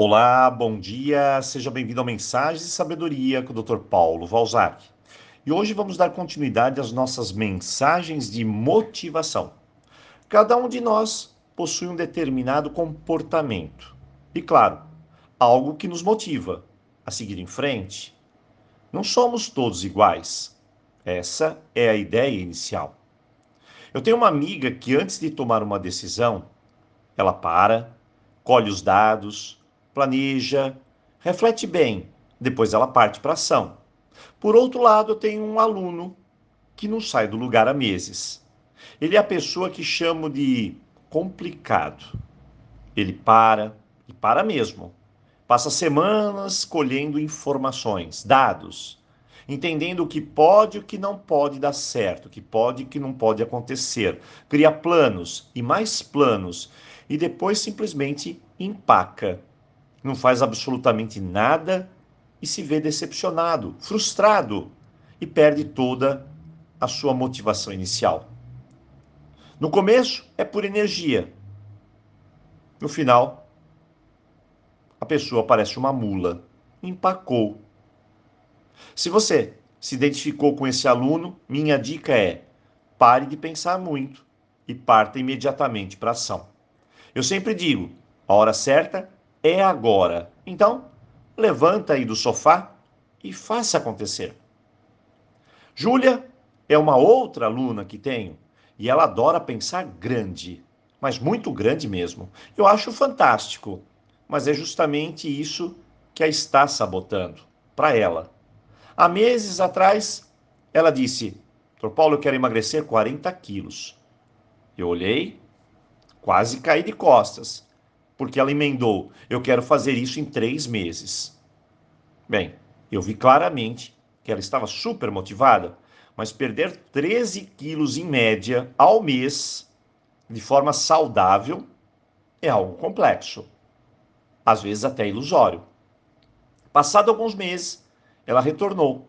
Olá, bom dia, seja bem-vindo ao Mensagens de Sabedoria com o Dr. Paulo Valzac. E hoje vamos dar continuidade às nossas mensagens de motivação. Cada um de nós possui um determinado comportamento e, claro, algo que nos motiva a seguir em frente. Não somos todos iguais. Essa é a ideia inicial. Eu tenho uma amiga que, antes de tomar uma decisão, ela para, colhe os dados, planeja, reflete bem, depois ela parte para ação. Por outro lado, eu tenho um aluno que não sai do lugar há meses. Ele é a pessoa que chamo de complicado. Ele para, e para mesmo. Passa semanas colhendo informações, dados, entendendo o que pode e o que não pode dar certo, o que pode e o que não pode acontecer. Cria planos e mais planos e depois simplesmente empaca. Não faz absolutamente nada e se vê decepcionado, frustrado e perde toda a sua motivação inicial. No começo é por energia. No final, a pessoa parece uma mula, empacou. Se você se identificou com esse aluno, minha dica é: pare de pensar muito e parta imediatamente para ação. Eu sempre digo: a hora certa é agora. Então, levanta aí do sofá e faça acontecer. Júlia é uma outra aluna que tenho e ela adora pensar grande, mas muito grande mesmo. Eu acho fantástico, mas é justamente isso que a está sabotando para ela. Há meses atrás, ela disse: Doutor Paulo, eu quero emagrecer 40 quilos. Eu olhei, quase caí de costas porque ela emendou: eu quero fazer isso em três meses. Bem, eu vi claramente que ela estava super motivada, mas perder 13 quilos em média ao mês, de forma saudável, é algo complexo, às vezes até ilusório. Passado alguns meses, ela retornou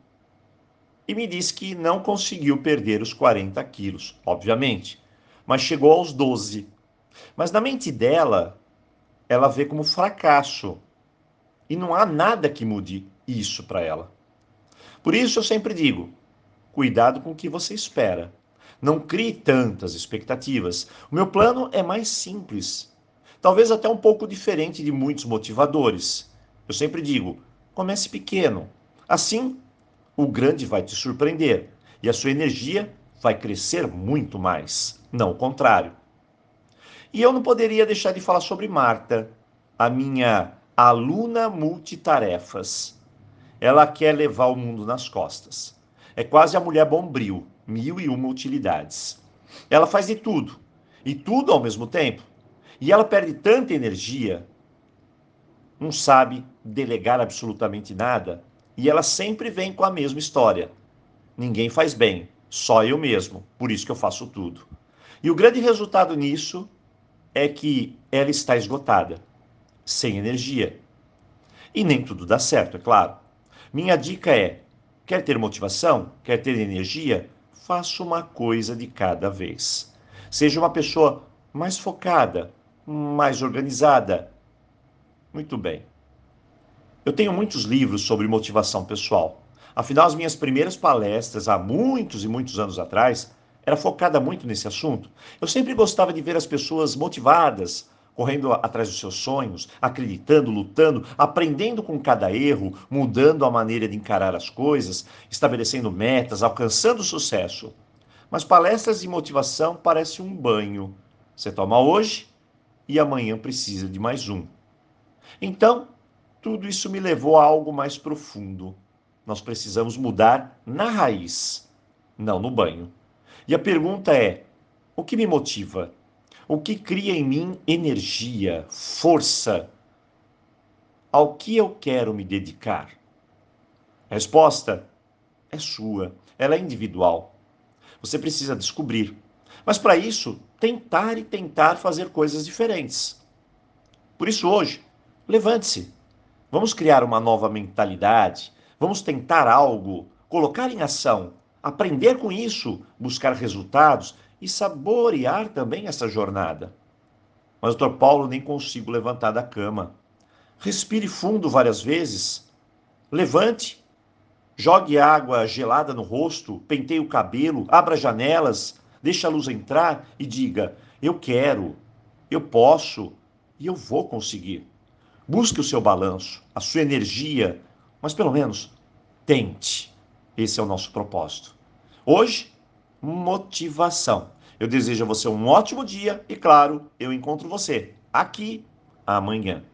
e me disse que não conseguiu perder os 40 quilos, obviamente, mas chegou aos 12. Mas na mente dela, ela vê como fracasso. E não há nada que mude isso para ela. Por isso eu sempre digo: cuidado com o que você espera. Não crie tantas expectativas. O meu plano é mais simples, talvez até um pouco diferente de muitos motivadores. Eu sempre digo: comece pequeno. Assim, o grande vai te surpreender e a sua energia vai crescer muito mais, não o contrário. E eu não poderia deixar de falar sobre Marta, a minha aluna multitarefas. Ela quer levar o mundo nas costas. É quase a mulher bombril, mil e uma utilidades. Ela faz de tudo, e tudo ao mesmo tempo. E ela perde tanta energia, não sabe delegar absolutamente nada, e ela sempre vem com a mesma história. Ninguém faz bem, só eu mesmo, por isso que eu faço tudo. E o grande resultado nisso é que ela está esgotada, sem energia. E nem tudo dá certo, é claro. Minha dica é: quer ter motivação? Quer ter energia? Faça uma coisa de cada vez. Seja uma pessoa mais focada, mais organizada. Muito bem. Eu tenho muitos livros sobre motivação pessoal. Afinal, as minhas primeiras palestras, há muitos e muitos anos atrás, era focada muito nesse assunto. Eu sempre gostava de ver as pessoas motivadas, correndo atrás dos seus sonhos, acreditando, lutando, aprendendo com cada erro, mudando a maneira de encarar as coisas, estabelecendo metas, alcançando sucesso. Mas palestras de motivação parecem um banho. Você toma hoje e amanhã precisa de mais um. Então, tudo isso me levou a algo mais profundo. Nós precisamos mudar na raiz, não no banho. E a pergunta é: o que me motiva? O que cria em mim energia, força? Ao que eu quero me dedicar? A resposta é sua, ela é individual. Você precisa descobrir. Mas para isso, tentar e tentar fazer coisas diferentes. Por isso, hoje, levante-se. Vamos criar uma nova mentalidade. Vamos tentar algo, colocar em ação aprender com isso, buscar resultados e saborear também essa jornada. Mas, doutor Paulo, nem consigo levantar da cama. Respire fundo várias vezes. Levante, jogue água gelada no rosto, penteie o cabelo, abra janelas, deixe a luz entrar e diga: Eu quero, eu posso e eu vou conseguir. Busque o seu balanço, a sua energia, mas pelo menos tente. Esse é o nosso propósito. Hoje, motivação. Eu desejo a você um ótimo dia e, claro, eu encontro você aqui amanhã.